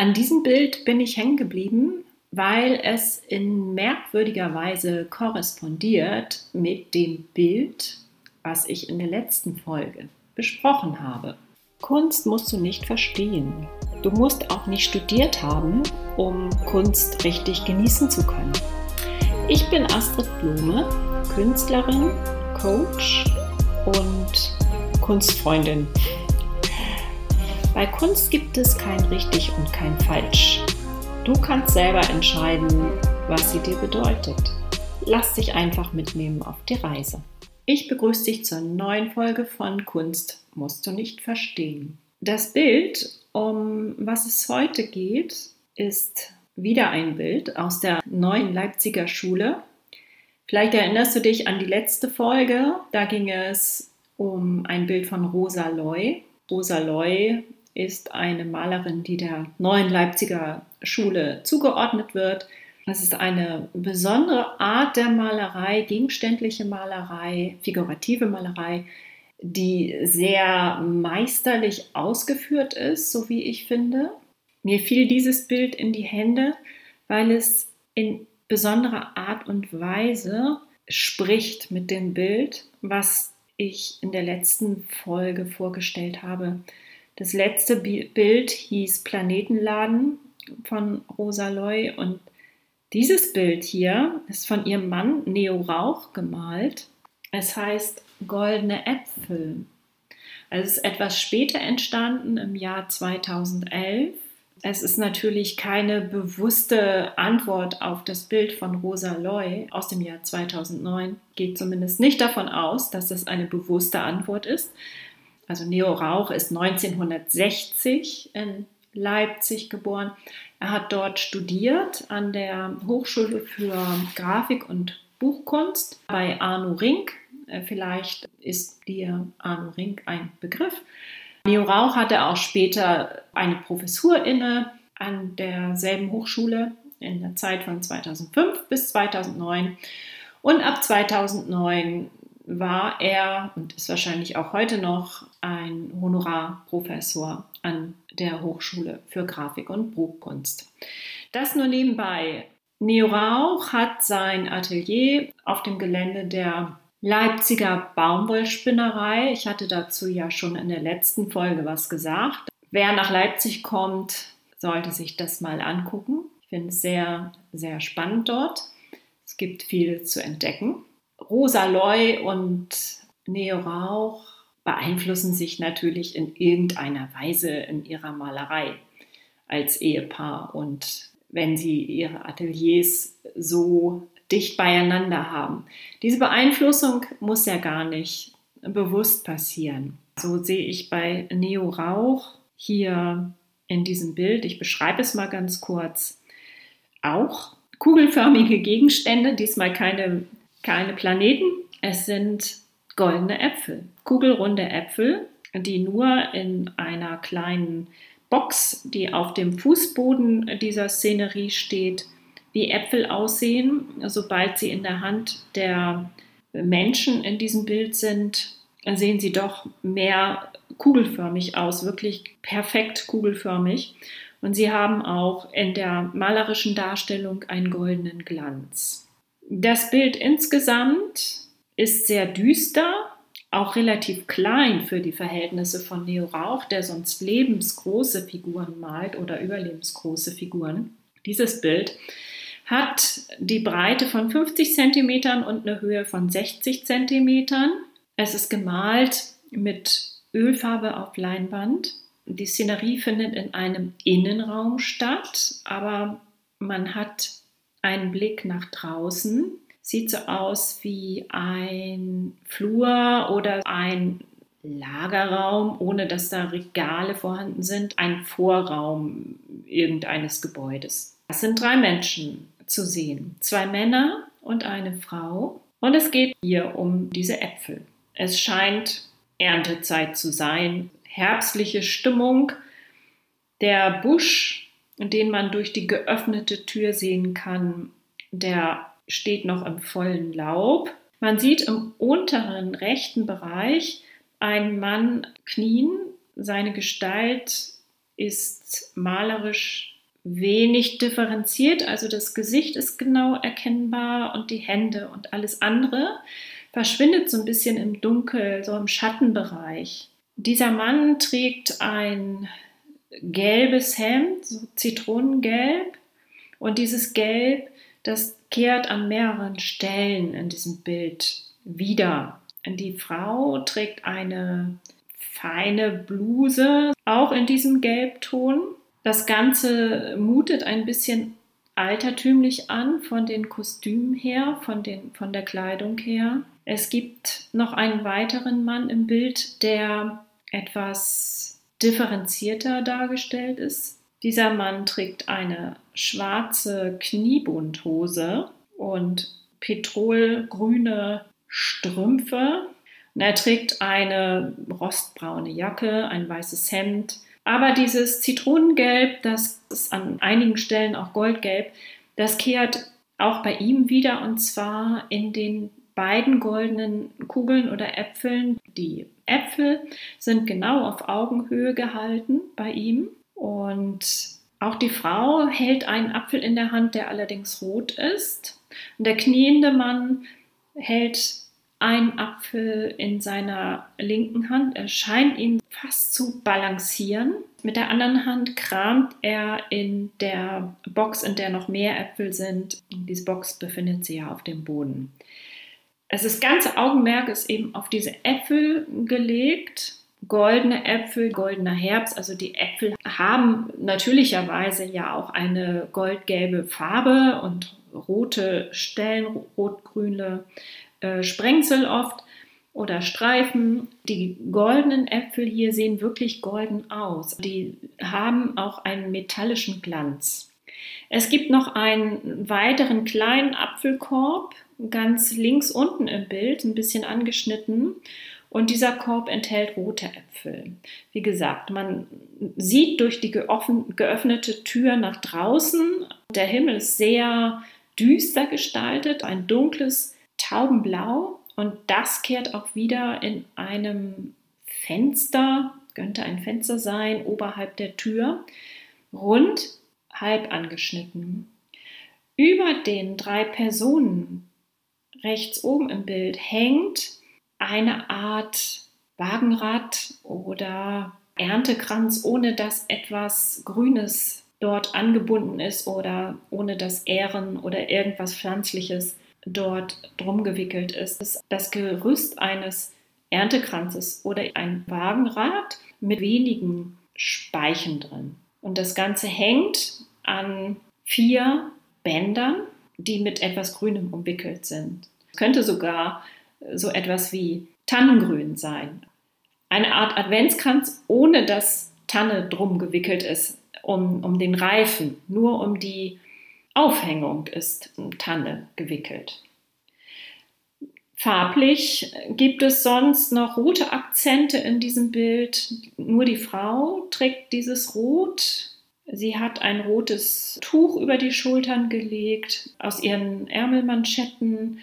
An diesem Bild bin ich hängen geblieben, weil es in merkwürdiger Weise korrespondiert mit dem Bild, was ich in der letzten Folge besprochen habe. Kunst musst du nicht verstehen. Du musst auch nicht studiert haben, um Kunst richtig genießen zu können. Ich bin Astrid Blume, Künstlerin, Coach und Kunstfreundin. Bei Kunst gibt es kein richtig und kein falsch. Du kannst selber entscheiden, was sie dir bedeutet. Lass dich einfach mitnehmen auf die Reise. Ich begrüße dich zur neuen Folge von Kunst musst du nicht verstehen. Das Bild, um was es heute geht, ist wieder ein Bild aus der neuen Leipziger Schule. Vielleicht erinnerst du dich an die letzte Folge. Da ging es um ein Bild von Rosa Loy. Rosa Loy ist eine Malerin, die der neuen Leipziger Schule zugeordnet wird. Es ist eine besondere Art der Malerei, gegenständliche Malerei, figurative Malerei, die sehr meisterlich ausgeführt ist, so wie ich finde. Mir fiel dieses Bild in die Hände, weil es in besonderer Art und Weise spricht mit dem Bild, was ich in der letzten Folge vorgestellt habe. Das letzte Bild hieß Planetenladen von Rosa Loy und dieses Bild hier ist von ihrem Mann Neo Rauch gemalt. Es heißt Goldene Äpfel. Also es ist etwas später entstanden, im Jahr 2011. Es ist natürlich keine bewusste Antwort auf das Bild von Rosa Loy aus dem Jahr 2009. Geht zumindest nicht davon aus, dass es eine bewusste Antwort ist. Also Neo Rauch ist 1960 in Leipzig geboren. Er hat dort studiert an der Hochschule für Grafik und Buchkunst bei Arno Rink. Äh, vielleicht ist dir Arno Rink ein Begriff. Neo Rauch hatte auch später eine Professur inne an derselben Hochschule in der Zeit von 2005 bis 2009. Und ab 2009 war er und ist wahrscheinlich auch heute noch ein Honorarprofessor an der Hochschule für Grafik und Buchkunst. Das nur nebenbei. Neo Rauch hat sein Atelier auf dem Gelände der Leipziger Baumwollspinnerei. Ich hatte dazu ja schon in der letzten Folge was gesagt. Wer nach Leipzig kommt, sollte sich das mal angucken. Ich finde es sehr, sehr spannend dort. Es gibt viel zu entdecken. Rosa Loy und Neo Rauch beeinflussen sich natürlich in irgendeiner Weise in ihrer Malerei als Ehepaar und wenn sie ihre Ateliers so dicht beieinander haben. Diese Beeinflussung muss ja gar nicht bewusst passieren. So sehe ich bei Neo Rauch hier in diesem Bild, ich beschreibe es mal ganz kurz, auch kugelförmige Gegenstände, diesmal keine keine Planeten, es sind goldene Äpfel, kugelrunde Äpfel, die nur in einer kleinen Box, die auf dem Fußboden dieser Szenerie steht, wie Äpfel aussehen. Sobald sie in der Hand der Menschen in diesem Bild sind, sehen sie doch mehr kugelförmig aus, wirklich perfekt kugelförmig. Und sie haben auch in der malerischen Darstellung einen goldenen Glanz. Das Bild insgesamt ist sehr düster, auch relativ klein für die Verhältnisse von Neo Rauch, der sonst lebensgroße Figuren malt oder überlebensgroße Figuren. Dieses Bild hat die Breite von 50 cm und eine Höhe von 60 cm. Es ist gemalt mit Ölfarbe auf Leinwand. Die Szenerie findet in einem Innenraum statt, aber man hat einen Blick nach draußen. Sieht so aus wie ein Flur oder ein Lagerraum, ohne dass da Regale vorhanden sind, ein Vorraum irgendeines Gebäudes. Es sind drei Menschen zu sehen, zwei Männer und eine Frau. Und es geht hier um diese Äpfel. Es scheint Erntezeit zu sein, herbstliche Stimmung. Der Busch den man durch die geöffnete Tür sehen kann, der steht noch im vollen Laub. Man sieht im unteren rechten Bereich einen Mann knien. Seine Gestalt ist malerisch wenig differenziert, also das Gesicht ist genau erkennbar und die Hände und alles andere verschwindet so ein bisschen im Dunkel, so im Schattenbereich. Dieser Mann trägt ein gelbes Hemd, so Zitronengelb, und dieses Gelb, das kehrt an mehreren Stellen in diesem Bild wieder. Die Frau trägt eine feine Bluse, auch in diesem Gelbton. Das Ganze mutet ein bisschen altertümlich an von den Kostümen her, von, den, von der Kleidung her. Es gibt noch einen weiteren Mann im Bild, der etwas differenzierter dargestellt ist. Dieser Mann trägt eine schwarze Kniebundhose und petrolgrüne Strümpfe. Und er trägt eine rostbraune Jacke, ein weißes Hemd. Aber dieses Zitronengelb, das ist an einigen Stellen auch goldgelb, das kehrt auch bei ihm wieder und zwar in den beiden goldenen Kugeln oder Äpfeln. Die Äpfel sind genau auf Augenhöhe gehalten bei ihm und auch die Frau hält einen Apfel in der Hand, der allerdings rot ist. Und der kniende Mann hält einen Apfel in seiner linken Hand. Er scheint ihn fast zu balancieren. Mit der anderen Hand kramt er in der Box, in der noch mehr Äpfel sind. Diese Box befindet sich ja auf dem Boden. Es ist ganze Augenmerk ist eben auf diese Äpfel gelegt goldene Äpfel, goldener Herbst. Also die Äpfel haben natürlicherweise ja auch eine goldgelbe Farbe und rote Stellen, rot-grüne äh, Sprengsel oft oder Streifen. Die goldenen Äpfel hier sehen wirklich golden aus. Die haben auch einen metallischen Glanz. Es gibt noch einen weiteren kleinen Apfelkorb, ganz links unten im Bild, ein bisschen angeschnitten. Und dieser Korb enthält rote Äpfel. Wie gesagt, man sieht durch die geöffnete Tür nach draußen, der Himmel ist sehr düster gestaltet, ein dunkles Taubenblau. Und das kehrt auch wieder in einem Fenster, könnte ein Fenster sein, oberhalb der Tür, rund halb angeschnitten. Über den drei Personen rechts oben im Bild hängt eine Art Wagenrad oder Erntekranz, ohne dass etwas Grünes dort angebunden ist oder ohne dass Ähren oder irgendwas Pflanzliches dort drum gewickelt ist. Das Gerüst eines Erntekranzes oder ein Wagenrad mit wenigen Speichen drin. Und das Ganze hängt an vier Bändern, die mit etwas Grünem umwickelt sind. Es könnte sogar so etwas wie Tannengrün sein. Eine Art Adventskranz, ohne dass Tanne drum gewickelt ist, um, um den Reifen. Nur um die Aufhängung ist Tanne gewickelt. Farblich gibt es sonst noch rote Akzente in diesem Bild. Nur die Frau trägt dieses Rot. Sie hat ein rotes Tuch über die Schultern gelegt. Aus ihren Ärmelmanschetten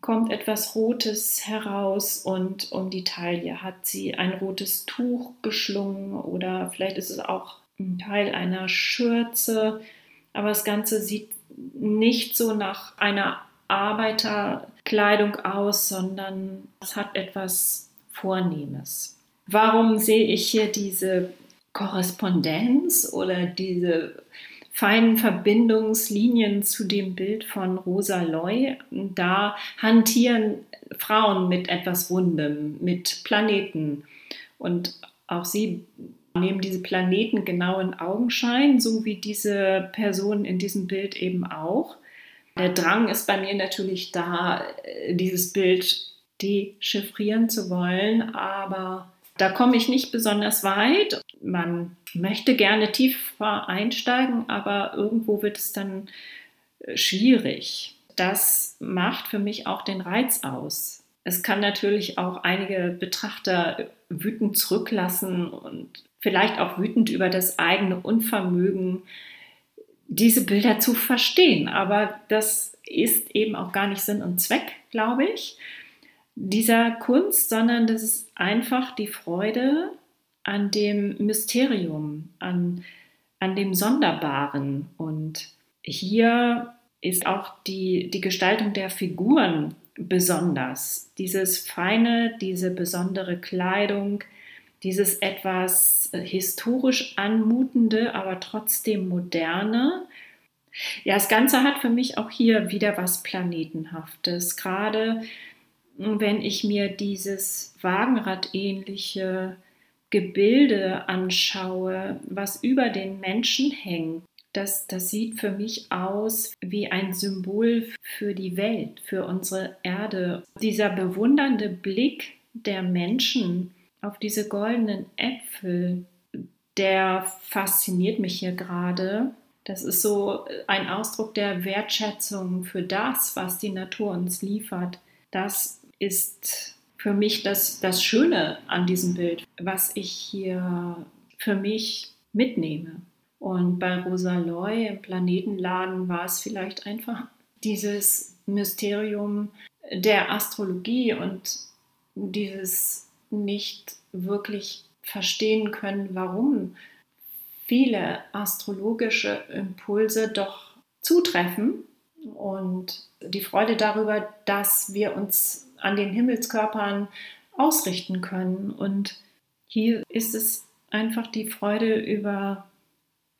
kommt etwas Rotes heraus und um die Taille hat sie ein rotes Tuch geschlungen oder vielleicht ist es auch ein Teil einer Schürze, aber das Ganze sieht nicht so nach einer Arbeiterkleidung aus, sondern es hat etwas Vornehmes. Warum sehe ich hier diese Korrespondenz oder diese feinen Verbindungslinien zu dem Bild von Rosa Loy. Da hantieren Frauen mit etwas Rundem, mit Planeten. Und auch sie nehmen diese Planeten genau in Augenschein, so wie diese Person in diesem Bild eben auch. Der Drang ist bei mir natürlich da, dieses Bild dechiffrieren zu wollen, aber da komme ich nicht besonders weit. Man möchte gerne tiefer einsteigen, aber irgendwo wird es dann äh, schwierig. Das macht für mich auch den Reiz aus. Es kann natürlich auch einige Betrachter wütend zurücklassen und vielleicht auch wütend über das eigene Unvermögen, diese Bilder zu verstehen. Aber das ist eben auch gar nicht Sinn und Zweck, glaube ich, dieser Kunst, sondern das ist einfach die Freude an dem Mysterium, an, an dem Sonderbaren. Und hier ist auch die, die Gestaltung der Figuren besonders. Dieses Feine, diese besondere Kleidung, dieses etwas historisch anmutende, aber trotzdem moderne. Ja, das Ganze hat für mich auch hier wieder was Planetenhaftes. Gerade wenn ich mir dieses Wagenradähnliche Gebilde anschaue, was über den Menschen hängt, das, das sieht für mich aus wie ein Symbol für die Welt, für unsere Erde. Dieser bewundernde Blick der Menschen auf diese goldenen Äpfel, der fasziniert mich hier gerade. Das ist so ein Ausdruck der Wertschätzung für das, was die Natur uns liefert. Das ist für mich das, das Schöne an diesem Bild, was ich hier für mich mitnehme. Und bei Rosa Loy im Planetenladen war es vielleicht einfach dieses Mysterium der Astrologie und dieses nicht wirklich verstehen können, warum viele astrologische Impulse doch zutreffen und die Freude darüber, dass wir uns an den Himmelskörpern ausrichten können. Und hier ist es einfach die Freude über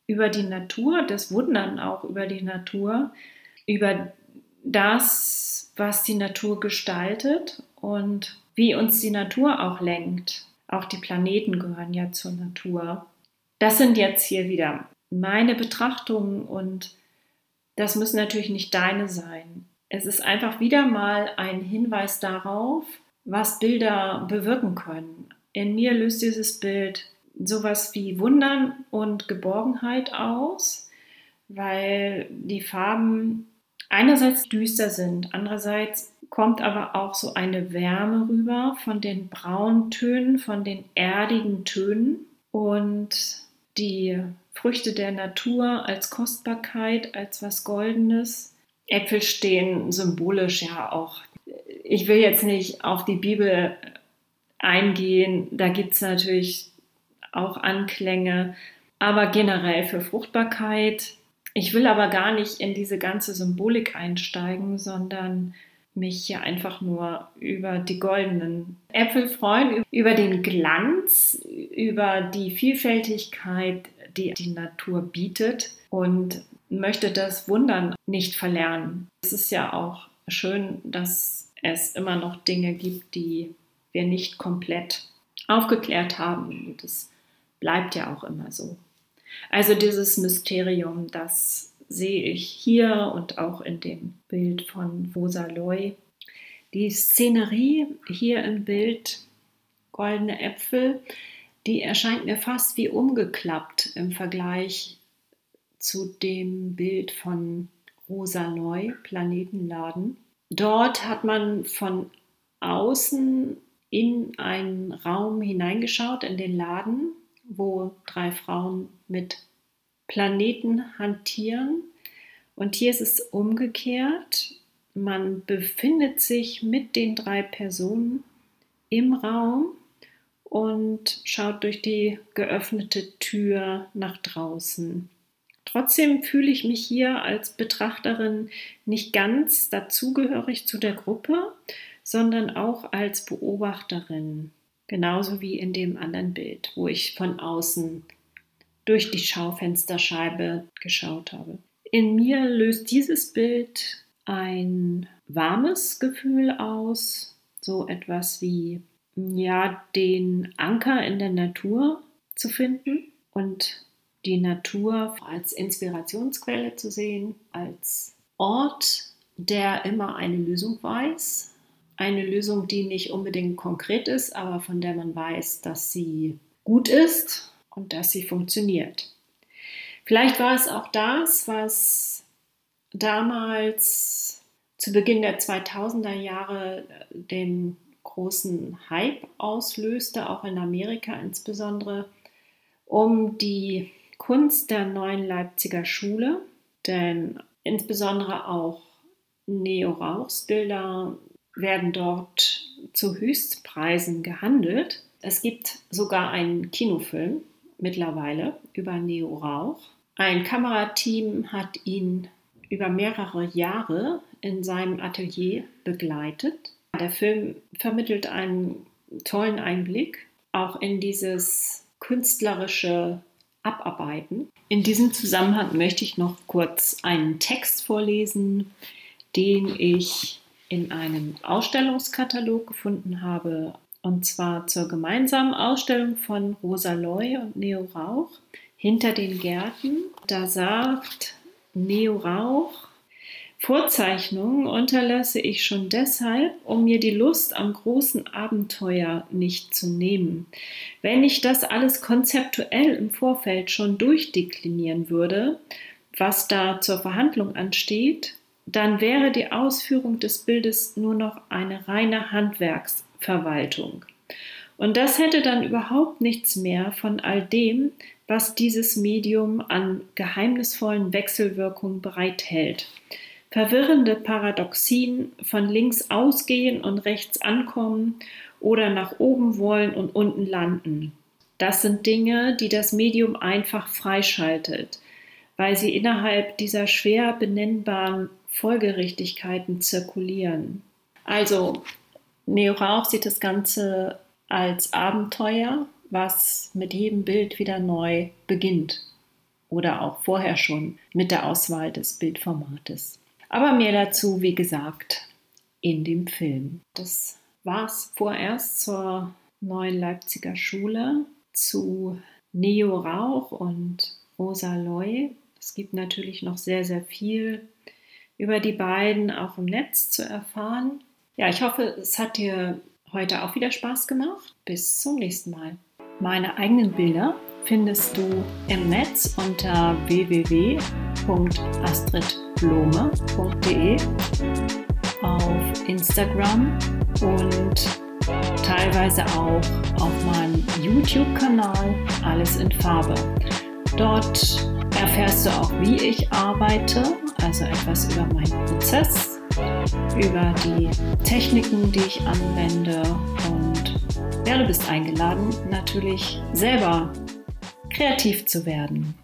über die Natur, das Wundern auch über die Natur, über das, was die Natur gestaltet und wie uns die Natur auch lenkt. Auch die Planeten gehören ja zur Natur. Das sind jetzt hier wieder meine Betrachtungen und das müssen natürlich nicht deine sein. Es ist einfach wieder mal ein Hinweis darauf, was Bilder bewirken können. In mir löst dieses Bild sowas wie Wundern und Geborgenheit aus, weil die Farben einerseits düster sind, andererseits kommt aber auch so eine Wärme rüber von den Brauntönen, von den erdigen Tönen und die Früchte der Natur als Kostbarkeit, als was Goldenes. Äpfel stehen symbolisch ja auch. Ich will jetzt nicht auf die Bibel eingehen, da gibt es natürlich auch Anklänge, aber generell für Fruchtbarkeit. Ich will aber gar nicht in diese ganze Symbolik einsteigen, sondern mich hier einfach nur über die goldenen Äpfel freuen, über den Glanz, über die Vielfältigkeit, die die Natur bietet und möchte das Wundern nicht verlernen. Es ist ja auch schön, dass es immer noch Dinge gibt, die wir nicht komplett aufgeklärt haben. Und es bleibt ja auch immer so. Also dieses Mysterium, das sehe ich hier und auch in dem Bild von Rosa Loy. Die Szenerie hier im Bild Goldene Äpfel, die erscheint mir fast wie umgeklappt im Vergleich zu dem Bild von Rosa Loy, Planetenladen. Dort hat man von außen in einen Raum hineingeschaut, in den Laden wo drei Frauen mit Planeten hantieren. Und hier ist es umgekehrt. Man befindet sich mit den drei Personen im Raum und schaut durch die geöffnete Tür nach draußen. Trotzdem fühle ich mich hier als Betrachterin nicht ganz dazugehörig zu der Gruppe, sondern auch als Beobachterin. Genauso wie in dem anderen Bild, wo ich von außen durch die Schaufensterscheibe geschaut habe. In mir löst dieses Bild ein warmes Gefühl aus, so etwas wie ja, den Anker in der Natur zu finden und die Natur als Inspirationsquelle zu sehen, als Ort, der immer eine Lösung weiß, eine Lösung, die nicht unbedingt konkret ist, aber von der man weiß, dass sie gut ist und dass sie funktioniert. Vielleicht war es auch das, was damals zu Beginn der 2000er Jahre den großen Hype auslöste, auch in Amerika insbesondere, um die Kunst der neuen Leipziger Schule, denn insbesondere auch Neo-Rauchsbilder werden dort zu Höchstpreisen gehandelt. Es gibt sogar einen Kinofilm mittlerweile über Neo Rauch. Ein Kamerateam hat ihn über mehrere Jahre in seinem Atelier begleitet. Der Film vermittelt einen tollen Einblick auch in dieses künstlerische Abarbeiten. In diesem Zusammenhang möchte ich noch kurz einen Text vorlesen, den ich in einem Ausstellungskatalog gefunden habe, und zwar zur gemeinsamen Ausstellung von Rosa Loy und Neo Rauch hinter den Gärten. Da sagt Neo Rauch, Vorzeichnungen unterlasse ich schon deshalb, um mir die Lust am großen Abenteuer nicht zu nehmen. Wenn ich das alles konzeptuell im Vorfeld schon durchdeklinieren würde, was da zur Verhandlung ansteht, dann wäre die Ausführung des Bildes nur noch eine reine Handwerksverwaltung. Und das hätte dann überhaupt nichts mehr von all dem, was dieses Medium an geheimnisvollen Wechselwirkungen bereithält verwirrende Paradoxien von links ausgehen und rechts ankommen oder nach oben wollen und unten landen. Das sind Dinge, die das Medium einfach freischaltet, weil sie innerhalb dieser schwer benennbaren Folgerichtigkeiten zirkulieren. Also, Neo Rauch sieht das Ganze als Abenteuer, was mit jedem Bild wieder neu beginnt. Oder auch vorher schon mit der Auswahl des Bildformates. Aber mehr dazu, wie gesagt, in dem Film. Das war's vorerst zur neuen Leipziger Schule, zu Neo Rauch und Rosa Loy. Es gibt natürlich noch sehr, sehr viel über die beiden auch im Netz zu erfahren. Ja, ich hoffe, es hat dir heute auch wieder Spaß gemacht. Bis zum nächsten Mal. Meine eigenen Bilder findest du im Netz unter www.astridblome.de auf Instagram und teilweise auch auf meinem YouTube-Kanal Alles in Farbe. Dort erfährst du auch, wie ich arbeite, also etwas über meinen Prozess, über die Techniken, die ich anwende und ja, du bist eingeladen, natürlich selber kreativ zu werden.